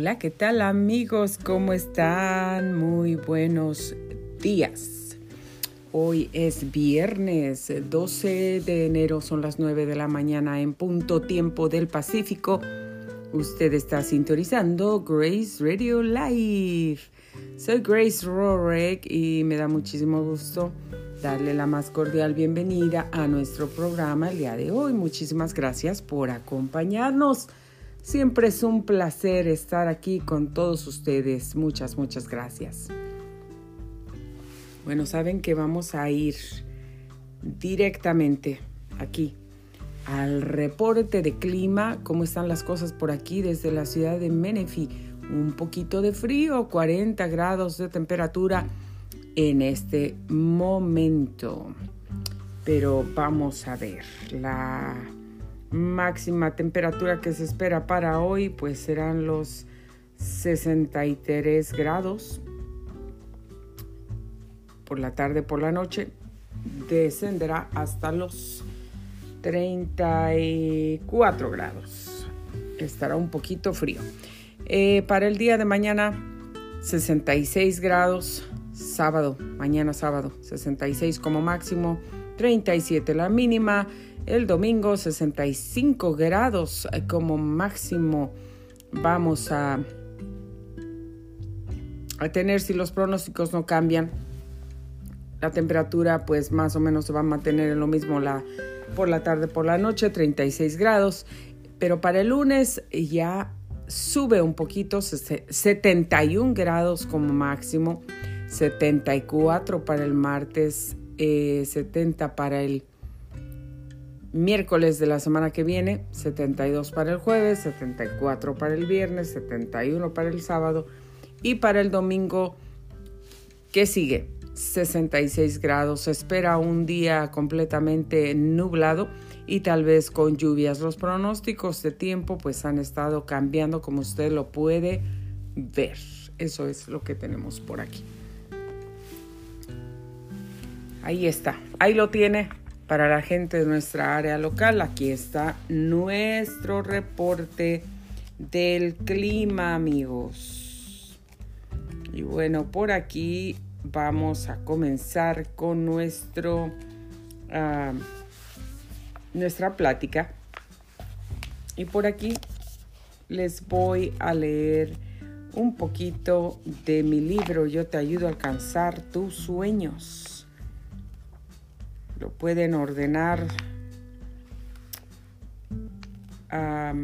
Hola, ¿qué tal amigos? ¿Cómo están? Muy buenos días. Hoy es viernes 12 de enero, son las 9 de la mañana en punto tiempo del Pacífico. Usted está sintonizando Grace Radio Live. Soy Grace Rorek y me da muchísimo gusto darle la más cordial bienvenida a nuestro programa el día de hoy. Muchísimas gracias por acompañarnos. Siempre es un placer estar aquí con todos ustedes. Muchas, muchas gracias. Bueno, saben que vamos a ir directamente aquí al reporte de clima, cómo están las cosas por aquí desde la ciudad de Menifee. Un poquito de frío, 40 grados de temperatura en este momento. Pero vamos a ver, la máxima temperatura que se espera para hoy pues serán los 63 grados por la tarde por la noche. Descenderá hasta los 34 grados. Estará un poquito frío. Eh, para el día de mañana 66 grados. Sábado mañana sábado 66 como máximo 37 la mínima el domingo 65 grados eh, como máximo vamos a, a tener si los pronósticos no cambian. La temperatura pues más o menos se va a mantener en lo mismo la, por la tarde, por la noche, 36 grados. Pero para el lunes ya sube un poquito, 71 grados como máximo, 74 para el martes, 70 eh, para el miércoles de la semana que viene, 72 para el jueves, 74 para el viernes, 71 para el sábado y para el domingo que sigue, 66 grados. Se espera un día completamente nublado y tal vez con lluvias. Los pronósticos de tiempo pues han estado cambiando como usted lo puede ver. Eso es lo que tenemos por aquí. Ahí está, ahí lo tiene para la gente de nuestra área local. Aquí está nuestro reporte del clima, amigos. Y bueno, por aquí vamos a comenzar con nuestro uh, nuestra plática. Y por aquí les voy a leer un poquito de mi libro Yo te ayudo a alcanzar tus sueños lo pueden ordenar a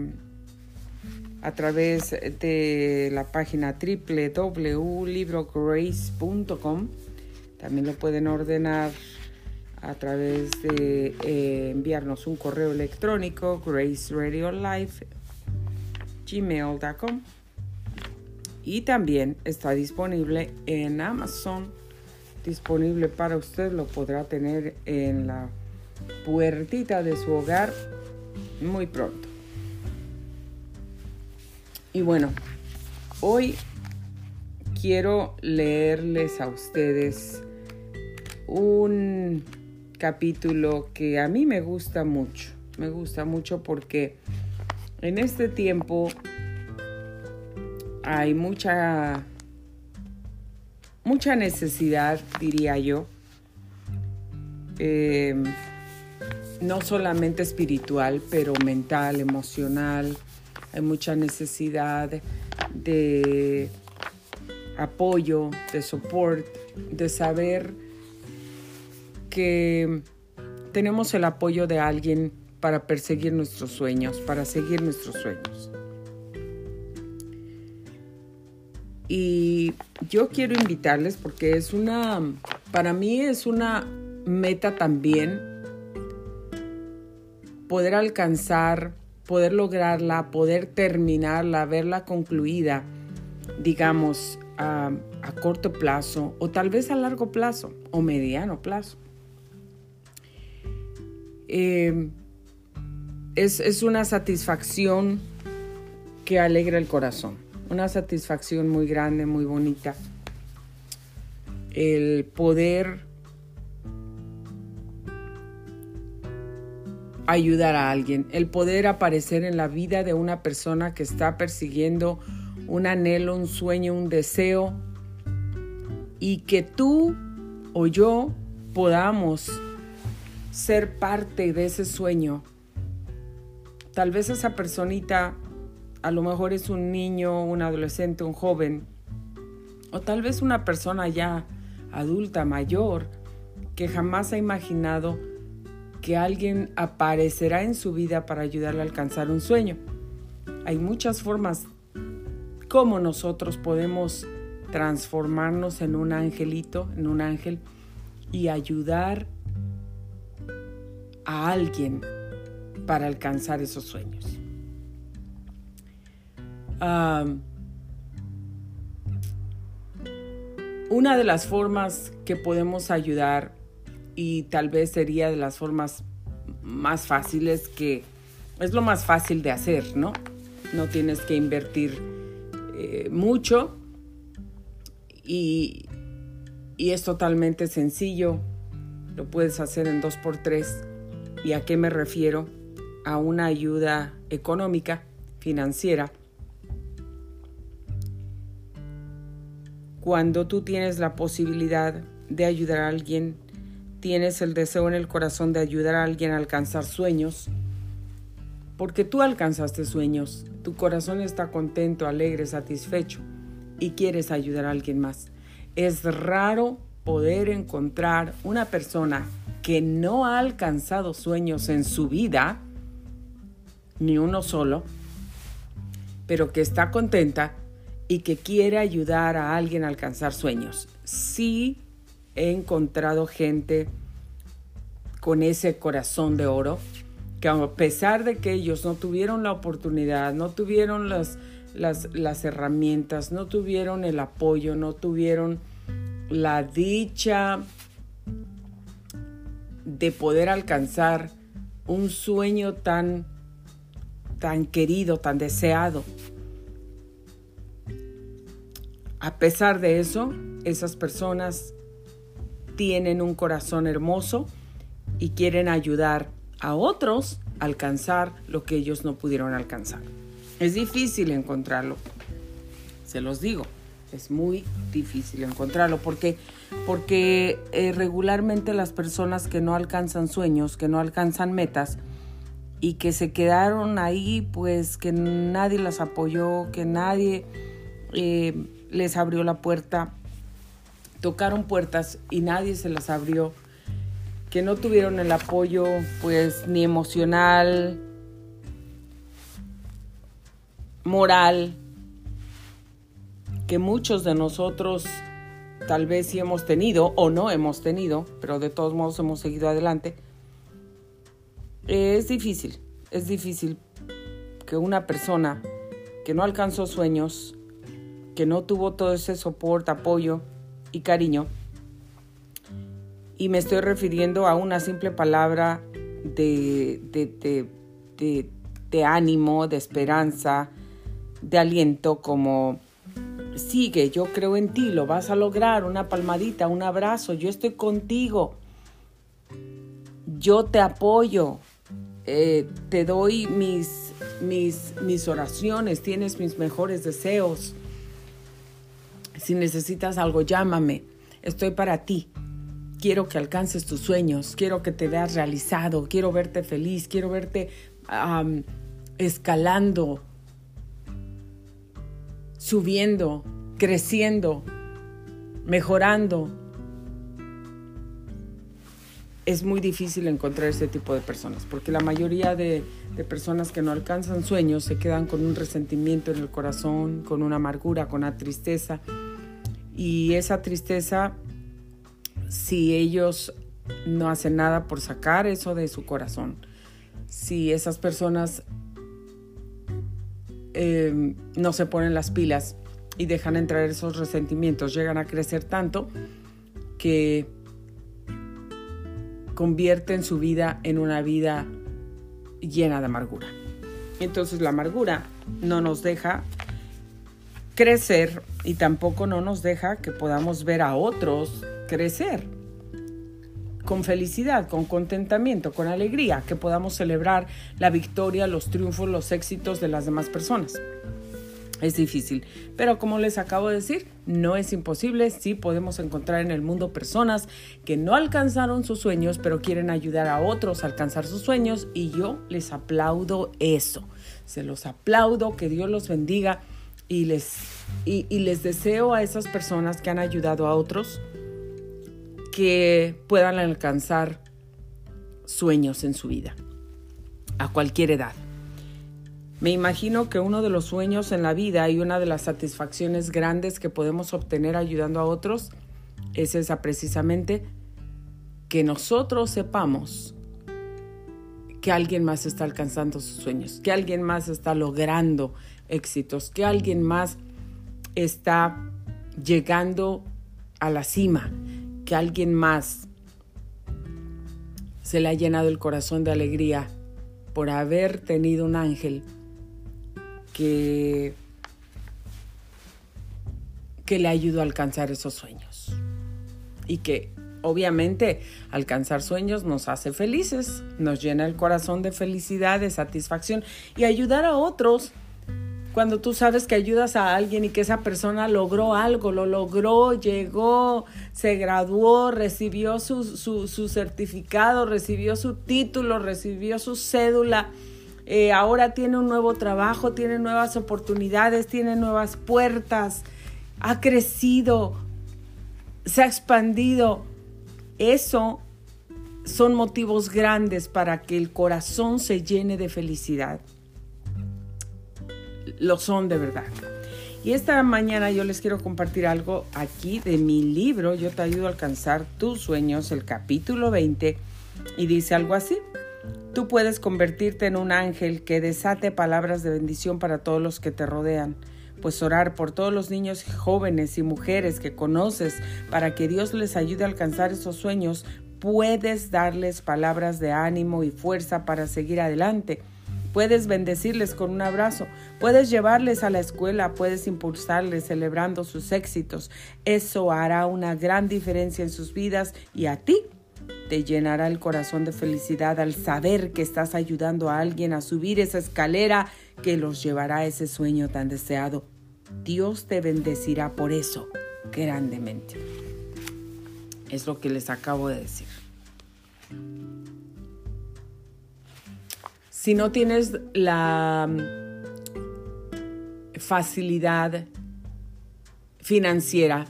través de la página www.librograce.com. También lo pueden ordenar a través de eh, enviarnos un correo electrónico graceradiolife.gmail.com y también está disponible en Amazon disponible para usted lo podrá tener en la puertita de su hogar muy pronto. Y bueno, hoy quiero leerles a ustedes un capítulo que a mí me gusta mucho. Me gusta mucho porque en este tiempo hay mucha mucha necesidad, diría yo, em, no solamente espiritual, pero mental, emocional. Hay mucha necesidad de apoyo, de soporte, de saber que tenemos el apoyo de alguien para perseguir nuestros sueños, para seguir nuestros sueños. Y yo quiero invitarles porque es una, para mí es una meta también poder alcanzar, poder lograrla, poder terminarla, verla concluida, digamos, a, corto plazo o tal vez a largo plazo o mediano plazo. Eh, es, es una satisfacción que alegra el corazón una satisfacción muy grande, muy bonita. El poder ayudar a alguien, el poder aparecer en la vida de una persona que está persiguiendo un anhelo, un sueño, un deseo y que tú o yo podamos ser parte de ese sueño. Tal vez esa personita a lo mejor es un niño, un adolescente, un joven, o tal vez una persona ya adulta, mayor, que jamás ha imaginado que alguien aparecerá en su vida para ayudarle a alcanzar un sueño. Hay muchas formas como nosotros podemos transformarnos en un angelito, en un ángel, y ayudar a alguien para alcanzar esos sueños. Una de las formas que podemos ayudar y tal vez sería de las formas más fáciles que es lo más fácil de hacer, ¿no? No tienes que invertir eh, mucho y, y es totalmente sencillo. Lo puedes hacer en 2x3. ¿Y a qué me refiero? A una ayuda económica, financiera. Cuando tú tienes la posibilidad de ayudar a alguien, tienes el deseo en el corazón de ayudar a alguien a alcanzar sueños, porque tú alcanzaste sueños, tu corazón está contento, alegre, satisfecho y quieres ayudar a alguien más. Es raro poder encontrar una persona que no ha alcanzado sueños en su vida, ni uno solo, pero que está contenta y que quiere ayudar a alguien a alcanzar sueños. Sí he encontrado gente con ese corazón de oro, que a pesar de que ellos no tuvieron la oportunidad, no tuvieron las, las, herramientas, no tuvieron el apoyo, no tuvieron la dicha de poder alcanzar un sueño tan, tan querido, tan deseado. A pesar de eso, esas personas tienen un corazón hermoso y quieren ayudar a otros a alcanzar lo que ellos no pudieron alcanzar. Es difícil encontrarlo, se los digo, es muy difícil encontrarlo porque, porque eh, regularmente las personas que no alcanzan sueños, que no alcanzan metas y que se quedaron ahí, pues que nadie las apoyó, que nadie eh, les abrió la puerta, tocaron puertas y nadie se las abrió, que no tuvieron el apoyo pues ni emocional, moral, que muchos de nosotros tal vez sí hemos tenido o no hemos tenido, pero de todos modos hemos seguido adelante, es difícil, es difícil que una persona que no alcanzó sueños, que no tuvo todo ese soporte, apoyo y cariño, y me estoy refiriendo a una simple palabra de, ánimo, de esperanza, de aliento como sigue, yo creo en ti, lo vas a lograr, una palmadita, un abrazo, yo estoy contigo, yo te apoyo, eh, te doy mis, mis, mis oraciones, tienes mis mejores deseos. Si necesitas algo, llámame, estoy para ti. Quiero que alcances tus sueños, quiero que te veas realizado, quiero verte feliz, quiero verte escalando subiendo, creciendo, mejorando. Es muy difícil encontrar ese tipo de personas, porque la mayoría de, personas que no alcanzan sueños se quedan con un resentimiento en el corazón, con una amargura, con una tristeza. Y esa tristeza, si ellos no hacen nada por sacar eso de su corazón, si esas personas eh, no se ponen las pilas y dejan entrar esos resentimientos, llegan a crecer tanto que convierten su vida en una vida llena de amargura. Entonces la amargura no nos deja crecer y tampoco no nos deja que podamos ver a otros crecer con felicidad, con contentamiento, con alegría, que podamos celebrar la victoria, los triunfos, los éxitos de las demás personas. Es difícil, pero como les acabo de decir, no es imposible. Sí podemos encontrar en el mundo personas que no alcanzaron sus sueños, pero quieren ayudar a otros a alcanzar sus sueños y yo les aplaudo eso. Se los aplaudo, que Dios los bendiga y les, y, les deseo a esas personas que han ayudado a otros que puedan alcanzar sueños en su vida, a cualquier edad. Me imagino que uno de los sueños en la vida y una de las satisfacciones grandes que podemos obtener ayudando a otros es esa precisamente que nosotros sepamos que alguien más está alcanzando sus sueños, que alguien más está logrando éxitos, que alguien más está llegando a la cima, que alguien más se le ha llenado el corazón de alegría por haber tenido un ángel que, que le ayudó a alcanzar esos sueños. Y que obviamente alcanzar sueños nos hace felices, nos llena el corazón de felicidad, de satisfacción y ayudar a otros. Cuando tú sabes que ayudas a alguien y que esa persona logró algo, lo logró, llegó, se graduó, recibió su, su certificado, recibió su título, recibió su cédula, eh, ahora tiene un nuevo trabajo, tiene nuevas oportunidades, tiene nuevas puertas, ha crecido, se ha expandido. Eso son motivos grandes para que el corazón se llene de felicidad. Lo son de verdad. Y esta mañana yo les quiero compartir algo aquí de mi libro, Yo te ayudo a alcanzar tus sueños, el capítulo 20, y dice algo así. Tú puedes convertirte en un ángel que desate palabras de bendición para todos los que te rodean, pues orar por todos los niños jóvenes y mujeres que conoces para que Dios les ayude a alcanzar esos sueños, puedes darles palabras de ánimo y fuerza para seguir adelante. Puedes bendecirles con un abrazo, puedes llevarles a la escuela, puedes impulsarles celebrando sus éxitos. Eso hará una gran diferencia en sus vidas y a ti te llenará el corazón de felicidad al saber que estás ayudando a alguien a subir esa escalera que los llevará a ese sueño tan deseado. Dios te bendecirá por eso grandemente. Es lo que les acabo de decir. Si no tienes la mm, facilidad financiera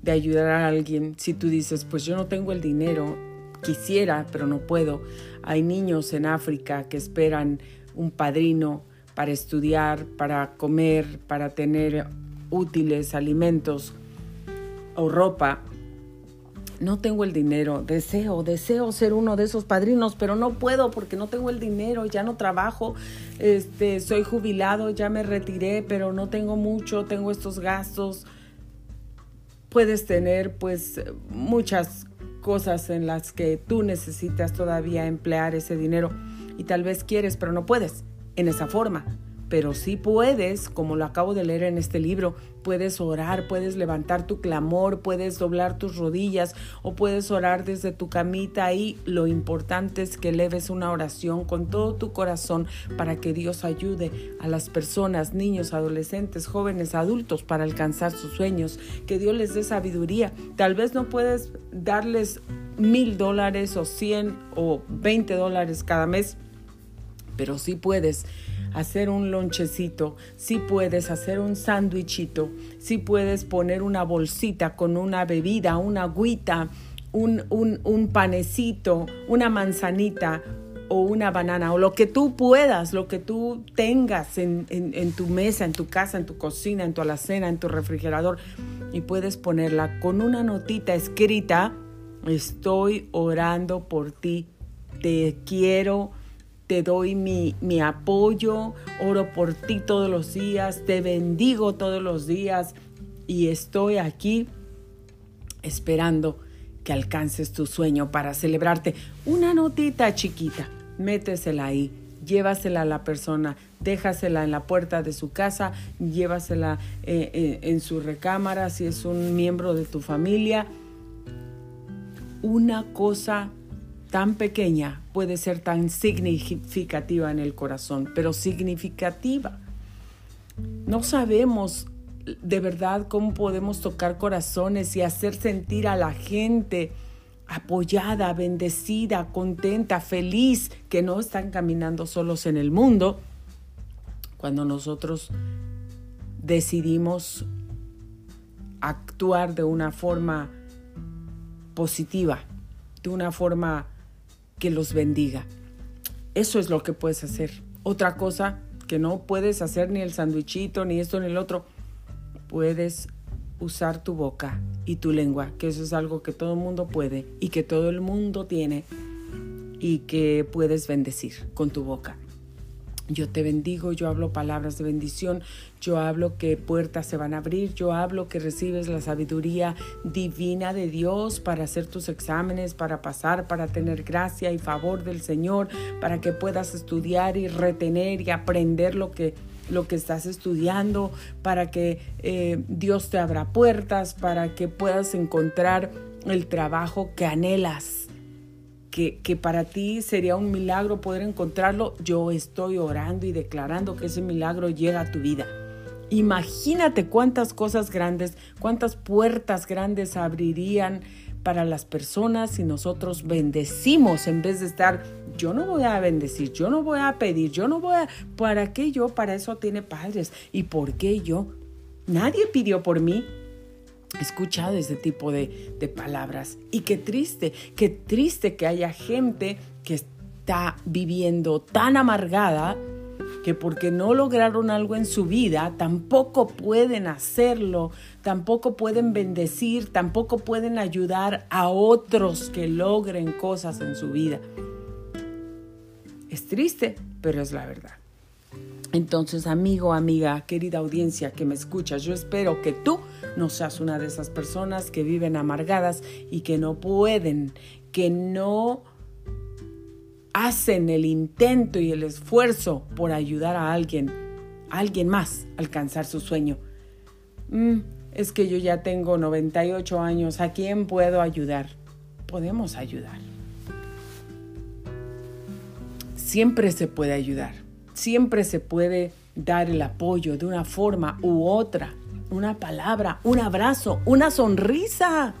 de ayudar a alguien, si tú dices, pues yo no tengo el dinero, quisiera, pero no puedo. Hay niños en África que esperan un padrino para estudiar, para comer, para tener útiles, alimentos o ropa. No tengo el dinero, deseo, deseo ser uno de esos padrinos, pero no puedo porque no tengo el dinero, ya no trabajo, este, soy jubilado, ya me retiré, pero no tengo mucho, tengo estos gastos. Puedes tener pues muchas cosas en las que tú necesitas todavía emplear ese dinero y tal vez quieres, pero no puedes en esa forma pero sí puedes, como lo acabo de leer en este libro, puedes orar, puedes levantar tu clamor, puedes doblar tus rodillas o puedes orar desde tu camita y lo importante es que leves una oración con todo tu corazón para que Dios ayude a las personas, niños, adolescentes, jóvenes, adultos para alcanzar sus sueños, que Dios les dé sabiduría. Tal vez no puedes darles mil dólares o cien o veinte dólares cada mes, pero sí puedes hacer un lonchecito, si puedes hacer un sándwichito, si puedes poner una bolsita con una bebida, una agüita, un, un, panecito, una manzanita o una banana o lo que tú puedas, lo que tú tengas en, en, tu mesa, en tu casa, en tu cocina, en tu alacena, en tu refrigerador y puedes ponerla con una notita escrita, estoy orando por ti, te quiero te doy mi, mi, apoyo, oro por ti todos los días, te bendigo todos los días y estoy aquí esperando que alcances tu sueño para celebrarte. Una notita chiquita, métesela ahí, llévasela a la persona, déjasela en la puerta de su casa, llévasela eh, eh, en su recámara si es un miembro de tu familia. Una cosa tan pequeña puede ser tan significativa en el corazón, pero significativa. No sabemos de verdad cómo podemos tocar corazones y hacer sentir a la gente apoyada, bendecida, contenta, feliz, que no están caminando solos en el mundo, cuando nosotros decidimos actuar de una forma positiva, de una forma que los bendiga. Eso es lo que puedes hacer. Otra cosa que no puedes hacer ni el sandwichito, ni esto, ni el otro, puedes usar tu boca y tu lengua, que eso es algo que todo el mundo puede y que todo el mundo tiene y que puedes bendecir con tu boca. Yo te bendigo, yo hablo palabras de bendición, yo hablo que puertas se van a abrir, yo hablo que recibes la sabiduría divina de Dios para hacer tus exámenes, para pasar, para tener gracia y favor del Señor, para que puedas estudiar y retener y aprender lo que lo que estás estudiando, para que eh, Dios te abra puertas, para que puedas encontrar el trabajo que anhelas que, para ti sería un milagro poder encontrarlo, yo estoy orando y declarando que ese milagro llega a tu vida. Imagínate cuántas cosas grandes, cuántas puertas grandes abrirían para las personas si nosotros bendecimos en vez de estar, yo no voy a bendecir, yo no voy a pedir, yo no voy a, ¿para qué yo? Para eso tiene padres. ¿Y por qué yo? Nadie pidió por mí, escuchado ese tipo de, palabras. Y qué triste, qué triste que haya gente que está viviendo tan amargada que porque no lograron algo en su vida, tampoco pueden hacerlo, tampoco pueden bendecir, tampoco pueden ayudar a otros que logren cosas en su vida. Es triste, pero es la verdad. Entonces, amigo, amiga, querida audiencia que me escuchas, yo espero que tú no seas una de esas personas que viven amargadas y que no pueden, que no hacen el intento y el esfuerzo por ayudar a alguien, a alguien más, a alcanzar su sueño. Mm, es que yo ya tengo 98 años, ¿a quién puedo ayudar? Podemos ayudar. Siempre se puede ayudar Siempre se puede dar el apoyo de una forma u otra, una palabra, un abrazo, una sonrisa.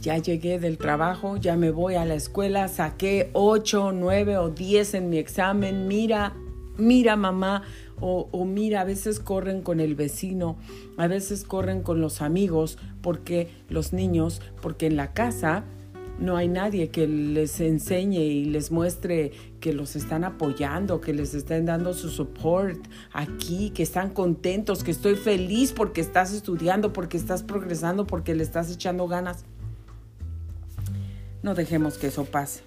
Ya llegué del trabajo, ya me voy a la escuela, saqué 8, 9 o 10 en mi examen, mira, mira mamá, o, o, mira, a veces corren con el vecino, a veces corren con los amigos, porque los niños, porque en la casa no hay nadie que les enseñe y les muestre que los están apoyando, que les estén dando su support aquí, que están contentos, que estoy feliz porque estás estudiando, porque estás progresando, porque le estás echando ganas. No dejemos que eso pase.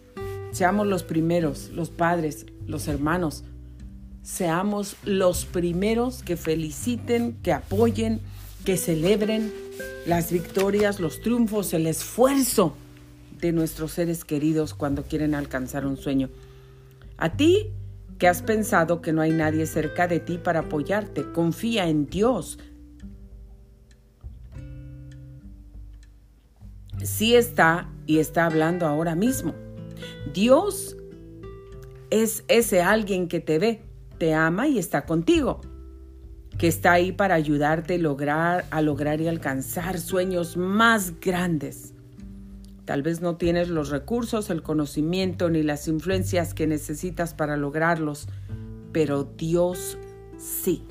Seamos los primeros, los padres, los hermanos. Seamos los primeros que feliciten, que apoyen, que celebren las victorias, los triunfos, el esfuerzo de nuestros seres queridos cuando quieren alcanzar un sueño. A ti que has pensado que no hay nadie cerca de ti para apoyarte, confía en Dios. Sí está y está hablando ahora mismo. Dios es ese alguien que te ve, te ama y está contigo, que está ahí para ayudarte a lograr, a lograr y alcanzar sueños más grandes. Tal vez no tienes los recursos, el conocimiento ni las influencias que necesitas para lograrlos, pero Dios sí.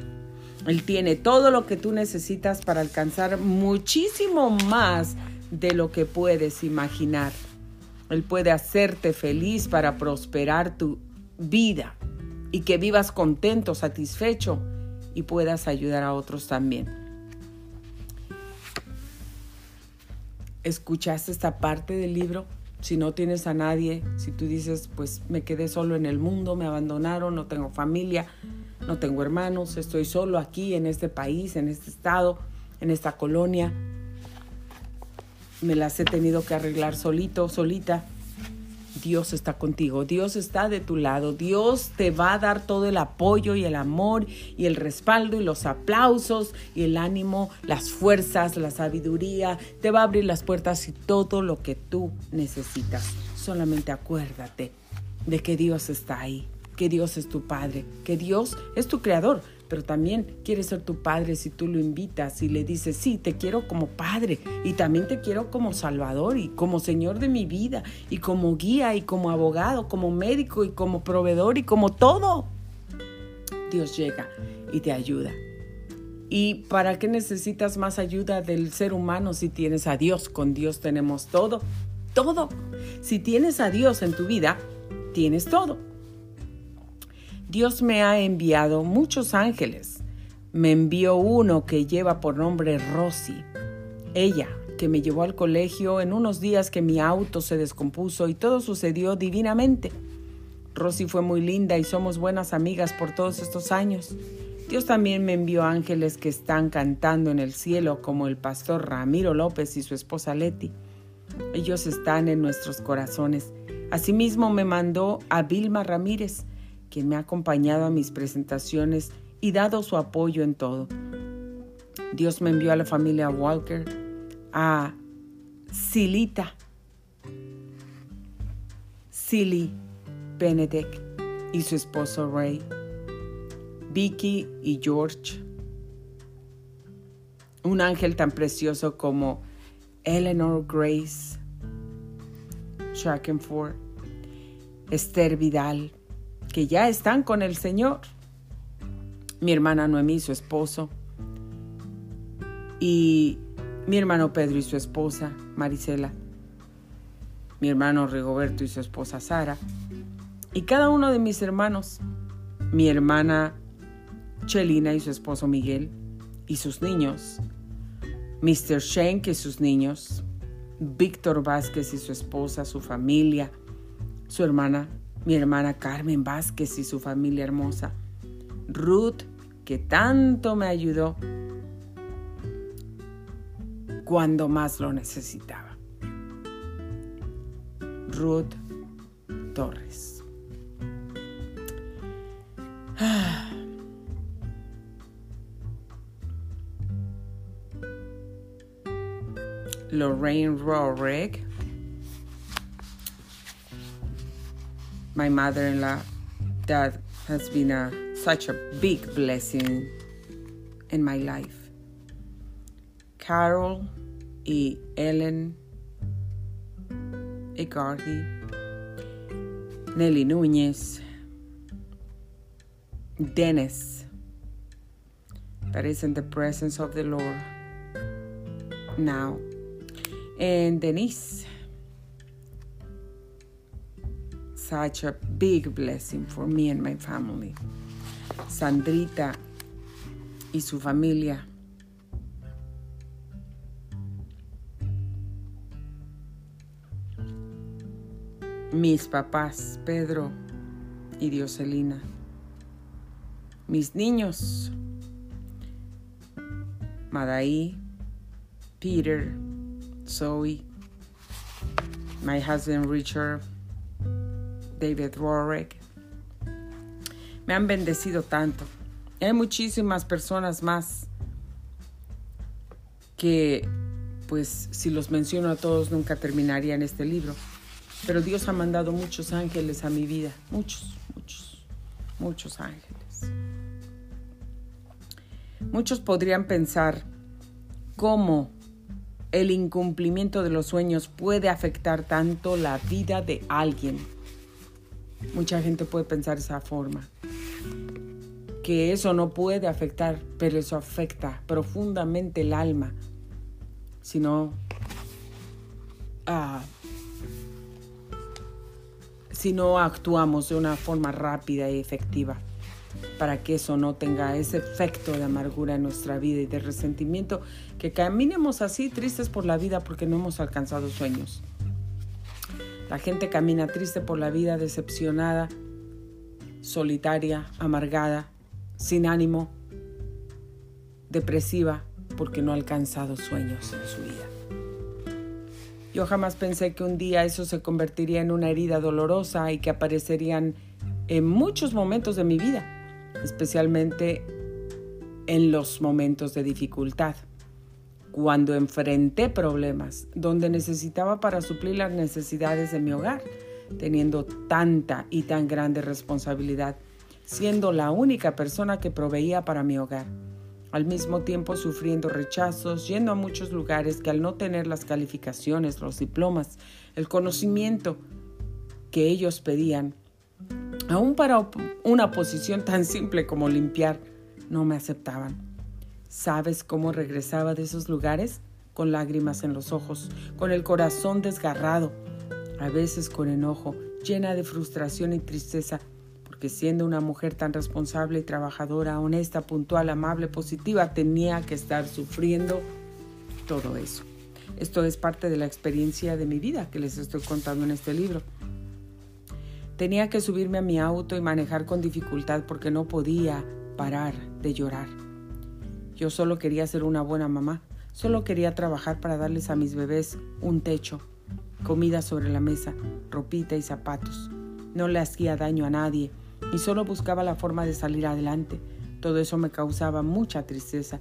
Él tiene todo lo que tú necesitas para alcanzar muchísimo más de lo que puedes imaginar. Él puede hacerte feliz para prosperar tu vida y que vivas contento, satisfecho y puedas ayudar a otros también. Escuchaste esta parte del libro, si no tienes a nadie, si tú dices, pues me quedé solo en el mundo, me abandonaron, no tengo familia, no tengo hermanos, estoy solo aquí en este país, en este estado, en esta colonia, me las he tenido que arreglar solito, solita, Dios está contigo, Dios está de tu lado, Dios te va a dar todo el apoyo y el amor y el respaldo y los aplausos y el ánimo, las fuerzas, la sabiduría, te va a abrir las puertas y todo lo que tú necesitas. Solamente acuérdate de que Dios está ahí, que Dios es tu Padre, que Dios es tu Creador, pero también quiere ser tu padre si tú lo invitas y le dices, sí, te quiero como padre y también te quiero como salvador y como señor de mi vida y como guía y como abogado, como médico y como proveedor y como todo. Dios llega y te ayuda. ¿Y para qué necesitas más ayuda del ser humano si tienes a Dios? Con Dios tenemos todo, todo. Si tienes a Dios en tu vida, tienes todo. Dios me ha enviado muchos ángeles. Me envió uno que lleva por nombre Rosy. Ella, que me llevó al colegio en unos días que mi auto se descompuso y todo sucedió divinamente. Rosy fue muy linda y somos buenas amigas por todos estos años. Dios también me envió ángeles que están cantando en el cielo como el pastor Ramiro López y su esposa Leti. Ellos están en nuestros corazones. Asimismo me mandó a Vilma Ramírez, quien me ha acompañado a mis presentaciones y dado su apoyo en todo. Dios me envió a la familia Walker, a Silita, Silly Benedict y su esposo Ray, Vicky y George, un ángel tan precioso como Eleanor Grace Shackenford, Esther Vidal, que ya están con el Señor. Mi hermana Noemí, su esposo. Y mi hermano Pedro y su esposa, Marisela. Mi hermano Rigoberto y su esposa Sara. Y cada uno de mis hermanos. Mi hermana Chelina y su esposo Miguel. Y sus niños. Mr. Shank y sus niños. Víctor Vázquez y su esposa, su familia. Su hermana mi hermana Carmen Vázquez y su familia hermosa, Ruth, que tanto me ayudó cuando más lo necesitaba. Ruth Torres. Lorraine Rorick my mother-in-law that has been a, such a big blessing in my life. Carol E. Ellen E. Icardi, Nelly Núñez, Dennis, that is in the presence of the Lord now, and Denise such a big blessing for me and my family. Sandrita y su familia. Mis papás, Pedro y Dioselina. Mis niños, Madaí, Peter, Zoe, my husband Richard, David Rorick. Me han bendecido tanto. Hay muchísimas personas más que, pues, si los menciono a todos, nunca terminaría en este libro. Pero Dios ha mandado muchos ángeles a mi vida. Muchos, muchos, muchos ángeles. Muchos podrían pensar cómo el incumplimiento de los sueños puede afectar tanto la vida de alguien Mucha gente puede pensar esa forma. Que eso no puede afectar, pero eso afecta profundamente el alma. Si no, ah, si no actuamos de una forma rápida y efectiva para que eso no tenga ese efecto de amargura en nuestra vida y de resentimiento, que caminemos así tristes por la vida porque no hemos alcanzado sueños. La gente camina triste por la vida, decepcionada, solitaria, amargada, sin ánimo, depresiva, porque no ha alcanzado sueños en su vida. Yo jamás pensé que un día eso se convertiría en una herida dolorosa y que aparecerían en muchos momentos de mi vida, especialmente en los momentos de dificultad cuando enfrenté problemas donde necesitaba para suplir las necesidades de mi hogar, teniendo tanta y tan grande responsabilidad. siendo la única persona que proveía para mi hogar. Al mismo tiempo sufriendo rechazos, yendo a muchos lugares que al no tener las calificaciones, los diplomas, el conocimiento que ellos pedían, aún para una posición tan simple como limpiar, no me aceptaban. ¿Sabes cómo regresaba de esos lugares? Con lágrimas en los ojos, con el corazón desgarrado, a veces con enojo, llena de frustración y tristeza, porque siendo una mujer tan responsable y trabajadora, honesta, puntual, amable, positiva, tenía que estar sufriendo todo eso. Esto es parte de la experiencia de mi vida que les estoy contando en este libro. Tenía que subirme a mi auto y manejar con dificultad porque no podía parar de llorar. Yo solo quería ser una buena mamá, solo quería trabajar para darles a mis bebés un techo, comida sobre la mesa, ropita y zapatos. No le hacía daño a nadie y solo buscaba la forma de salir adelante. Todo eso me causaba mucha tristeza,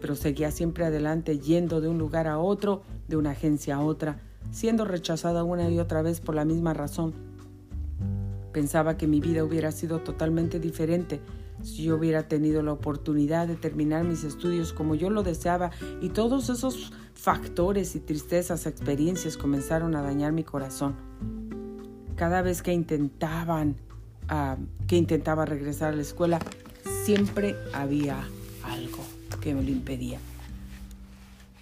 pero seguía siempre adelante yendo de un lugar a otro, de una agencia a otra, siendo rechazada una y otra vez por la misma razón Pensaba que mi vida hubiera sido totalmente diferente si yo hubiera tenido la oportunidad de terminar mis estudios como yo lo deseaba y todos esos factores y tristezas, experiencias comenzaron a dañar mi corazón. Cada vez que intentaban, ah, que intentaba regresar a la escuela, siempre había algo que me lo impedía.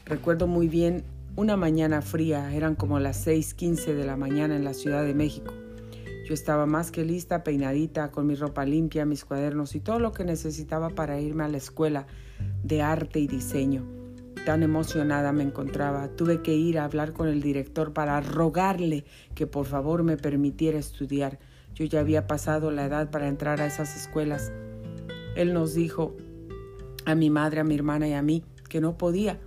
Recuerdo muy bien una mañana fría, eran como las 6:15 de la mañana en la Ciudad de México. Yo estaba más que lista, peinadita, con mi ropa limpia, mis cuadernos y todo lo que necesitaba para irme a la escuela de arte y diseño. Tan emocionada me encontraba, tuve que ir a hablar con el director para rogarle que por favor me permitiera estudiar. Yo ya había pasado la edad para entrar a esas escuelas. Él nos dijo a mi madre, a mi hermana y a mí que no podía.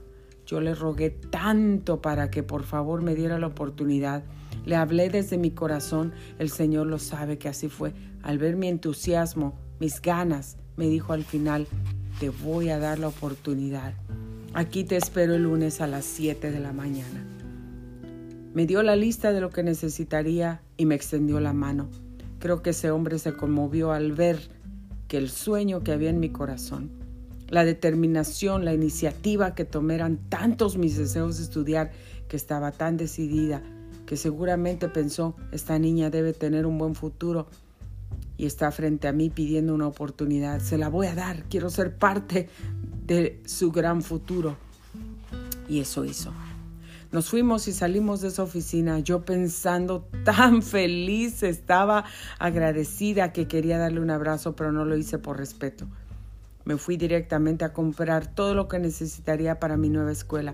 Yo le rogué tanto para que por favor me diera la oportunidad le hablé desde mi corazón, el Señor lo sabe que así fue. Al ver mi entusiasmo, mis ganas, me dijo al final, te voy a dar la oportunidad. Aquí te espero el lunes a las 7 de la mañana. Me dio la lista de lo que necesitaría y me extendió la mano. Creo que ese hombre se conmovió al ver que el sueño que había en mi corazón, la determinación, la iniciativa que tomé eran tantos mis deseos de estudiar que estaba tan decidida que seguramente pensó, esta niña debe tener un buen futuro y está frente a mí pidiendo una oportunidad. Se la voy a dar, quiero ser parte de su gran futuro. Y eso hizo. Nos fuimos y salimos de esa oficina, yo pensando tan feliz, estaba agradecida que quería darle un abrazo, pero no lo hice por respeto. Me fui directamente a comprar todo lo que necesitaría para mi nueva escuela.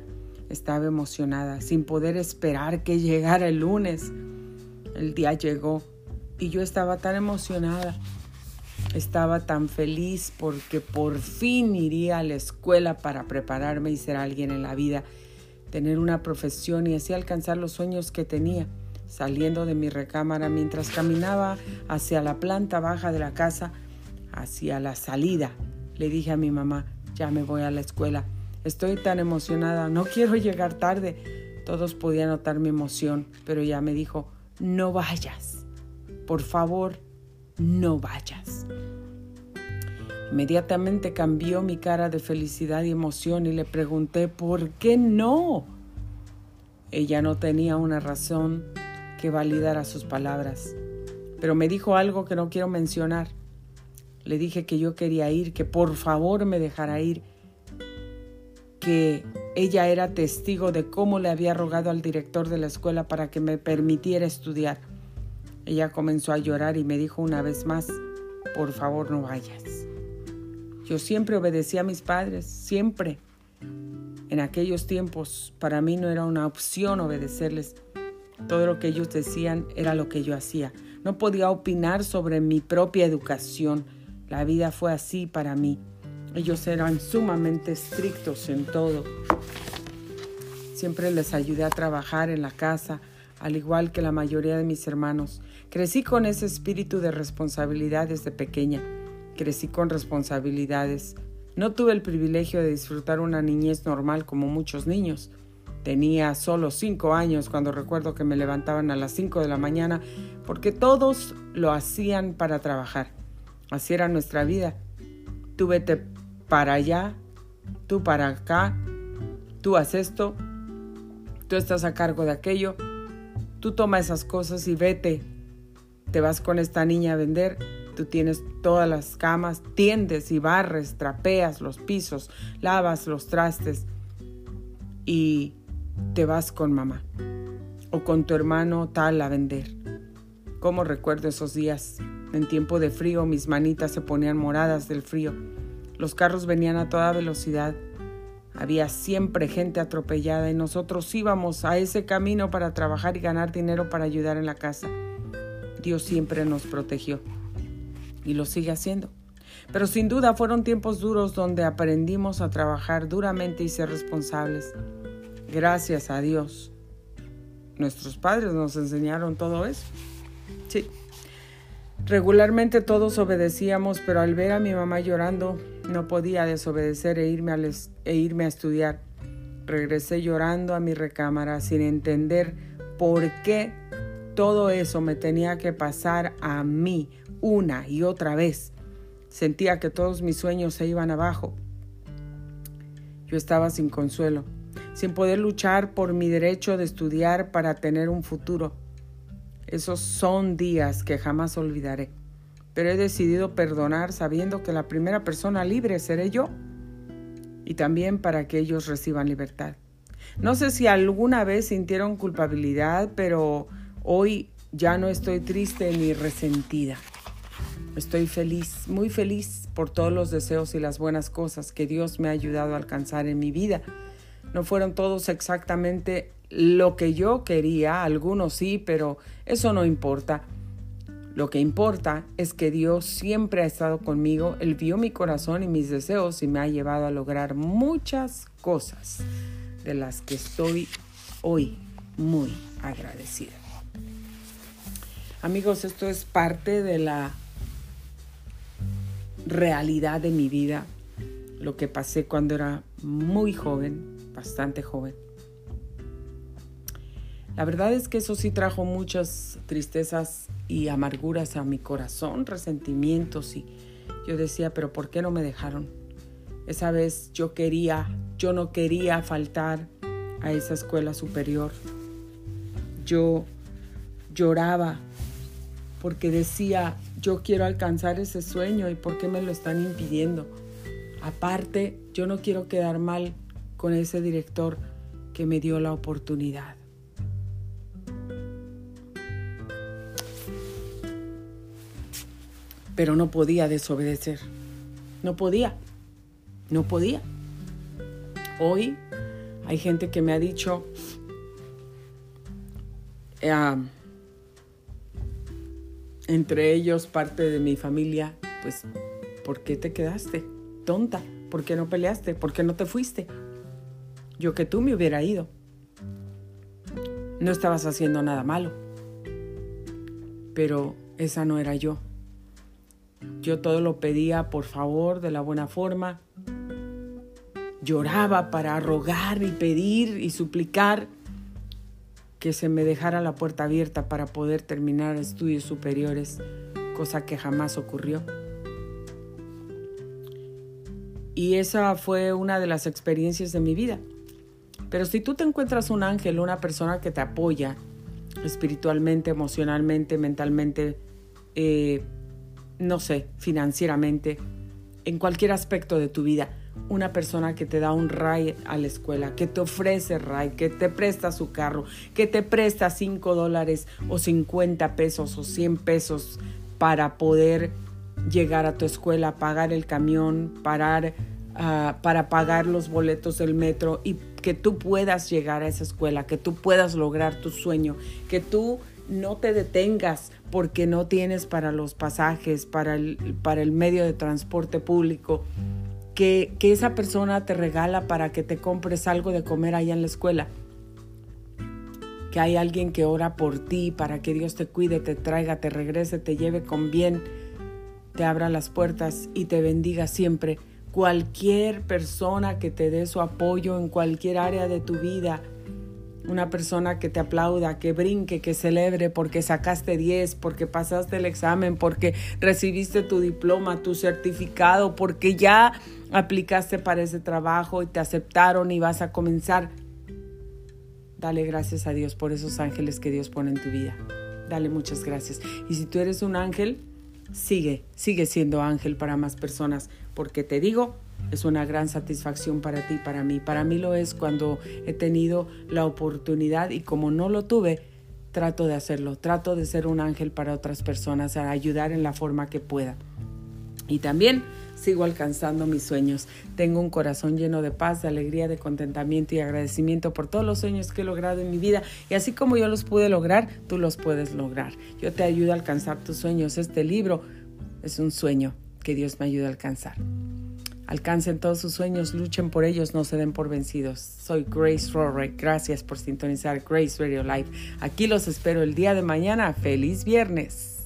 Estaba emocionada, sin poder esperar que llegara el lunes. El día llegó y yo estaba tan emocionada. Estaba tan feliz porque por fin iría a la escuela para prepararme y ser alguien en la vida, tener una profesión y así alcanzar los sueños que tenía. Saliendo de mi recámara mientras caminaba hacia la planta baja de la casa, hacia la salida, le dije a mi mamá, ya me voy a la escuela Estoy tan emocionada, no quiero llegar tarde. Todos podían notar mi emoción, pero ella me dijo, no vayas. Por favor, no vayas. Inmediatamente cambió mi cara de felicidad y emoción y le pregunté, ¿por qué no? Ella no tenía una razón que validara sus palabras, pero me dijo algo que no quiero mencionar. Le dije que yo quería ir, que por favor me dejara ir que ella era testigo de cómo le había rogado al director de la escuela para que me permitiera estudiar. Ella comenzó a llorar y me dijo una vez más, por favor no vayas. Yo siempre obedecí a mis padres, siempre. En aquellos tiempos para mí no era una opción obedecerles. Todo lo que ellos decían era lo que yo hacía. No podía opinar sobre mi propia educación. La vida fue así para mí. Ellos eran sumamente estrictos en todo. Siempre les ayudé a trabajar en la casa, al igual que la mayoría de mis hermanos. Crecí con ese espíritu de responsabilidad desde pequeña. Crecí con responsabilidades. No tuve el privilegio de disfrutar una niñez normal como muchos niños. Tenía solo cinco años cuando recuerdo que me levantaban a las cinco de la mañana porque todos lo hacían para trabajar. Así era nuestra vida. Tú vete para allá, tú para acá, tú haces esto, tú estás a cargo de aquello, tú toma esas cosas y vete. Te vas con esta niña a vender, tú tienes todas las camas, tiendes y barres, trapeas los pisos, lavas los trastes y te vas con mamá o con tu hermano tal a vender. ¿Cómo recuerdo esos días? En tiempo de frío mis manitas se ponían moradas del frío. Los carros venían a toda velocidad. Había siempre gente atropellada y nosotros íbamos a ese camino para trabajar y ganar dinero para ayudar en la casa. Dios siempre nos protegió y lo sigue haciendo. Pero sin duda fueron tiempos duros donde aprendimos a trabajar duramente y ser responsables. Gracias a Dios. Nuestros padres nos enseñaron todo eso. Sí. Regularmente todos obedecíamos, pero al ver a mi mamá llorando, no podía desobedecer e irme, a e irme a estudiar. Regresé llorando a mi recámara sin entender por qué todo eso me tenía que pasar a mí una y otra vez. Sentía que todos mis sueños se iban abajo. Yo estaba sin consuelo, sin poder luchar por mi derecho de estudiar para tener un futuro. Esos son días que jamás olvidaré pero he decidido perdonar sabiendo que la primera persona libre seré yo y también para que ellos reciban libertad. No sé si alguna vez sintieron culpabilidad, pero hoy ya no estoy triste ni resentida. Estoy feliz, muy feliz por todos los deseos y las buenas cosas que Dios me ha ayudado a alcanzar en mi vida. No fueron todos exactamente lo que yo quería, algunos sí, pero eso no importa. Lo que importa es que Dios siempre ha estado conmigo, Él vio mi corazón y mis deseos y me ha llevado a lograr muchas cosas de las que estoy hoy muy agradecida. Amigos, esto es parte de la realidad de mi vida, lo que pasé cuando era muy joven, bastante joven. La verdad es que eso sí trajo muchas tristezas y amarguras a mi corazón, resentimientos y yo decía, pero ¿por qué no me dejaron? Esa vez yo quería, yo no quería faltar a esa escuela superior. Yo lloraba porque decía, yo quiero alcanzar ese sueño y ¿por qué me lo están impidiendo? Aparte, yo no quiero quedar mal con ese director que me dio la oportunidad. Pero no podía desobedecer. No podía, no podía. Hoy hay gente que me ha dicho, eh, entre ellos parte de mi familia, pues, ¿por qué te quedaste? Tonta, ¿por qué no peleaste? ¿Por qué no te fuiste? Yo que tú me hubiera ido. No estabas haciendo nada malo. Pero esa no era yo. Yo todo lo pedía por favor, de la buena forma. Lloraba para rogar y pedir y suplicar que se me dejara la puerta abierta para poder terminar estudios superiores, cosa que jamás ocurrió. Y esa fue una de las experiencias de mi vida. Pero si tú te encuentras un ángel, una persona que te apoya espiritualmente, emocionalmente, mentalmente, eh, no sé, financieramente, en cualquier aspecto de tu vida, una persona que te da un ride a la escuela, que te ofrece ride, que te presta su carro, que te presta 5 dólares o 50 pesos o 100 pesos para poder llegar a tu escuela, pagar el camión, parar, ah, para pagar los boletos del metro y que tú puedas llegar a esa escuela, que tú puedas lograr tu sueño, que tú no te detengas porque no tienes para los pasajes, para el, para el medio de transporte público, que, que esa persona te regala para que te compres algo de comer allá en la escuela. Que hay alguien que ora por ti para que Dios te cuide, te traiga, te regrese, te lleve con bien, te abra las puertas y te bendiga siempre. Cualquier persona que te dé su apoyo en cualquier área de tu vida, una persona que te aplauda, que brinque, que celebre porque sacaste 10, porque pasaste el examen, porque recibiste tu diploma, tu certificado, porque ya aplicaste para ese trabajo y te aceptaron y vas a comenzar. Dale gracias a Dios por esos ángeles que Dios pone en tu vida. Dale muchas gracias. Y si tú eres un ángel, sigue, sigue siendo ángel para más personas, porque te digo, es una gran satisfacción para ti, para mí. Para mí lo es cuando he tenido la oportunidad y como no lo tuve, trato de hacerlo. Trato de ser un ángel para otras personas, a ayudar en la forma que pueda. Y también sigo alcanzando mis sueños. Tengo un corazón lleno de paz, de alegría, de contentamiento y agradecimiento por todos los sueños que he logrado en mi vida. Y así como yo los pude lograr, tú los puedes lograr. Yo te ayudo a alcanzar tus sueños. Este libro es un sueño que Dios me ayuda a alcanzar. Alcancen todos sus sueños, luchen por ellos, no se den por vencidos. Soy Grace Rorre, gracias por sintonizar Grace Radio Live. Aquí los espero el día de mañana. ¡Feliz viernes!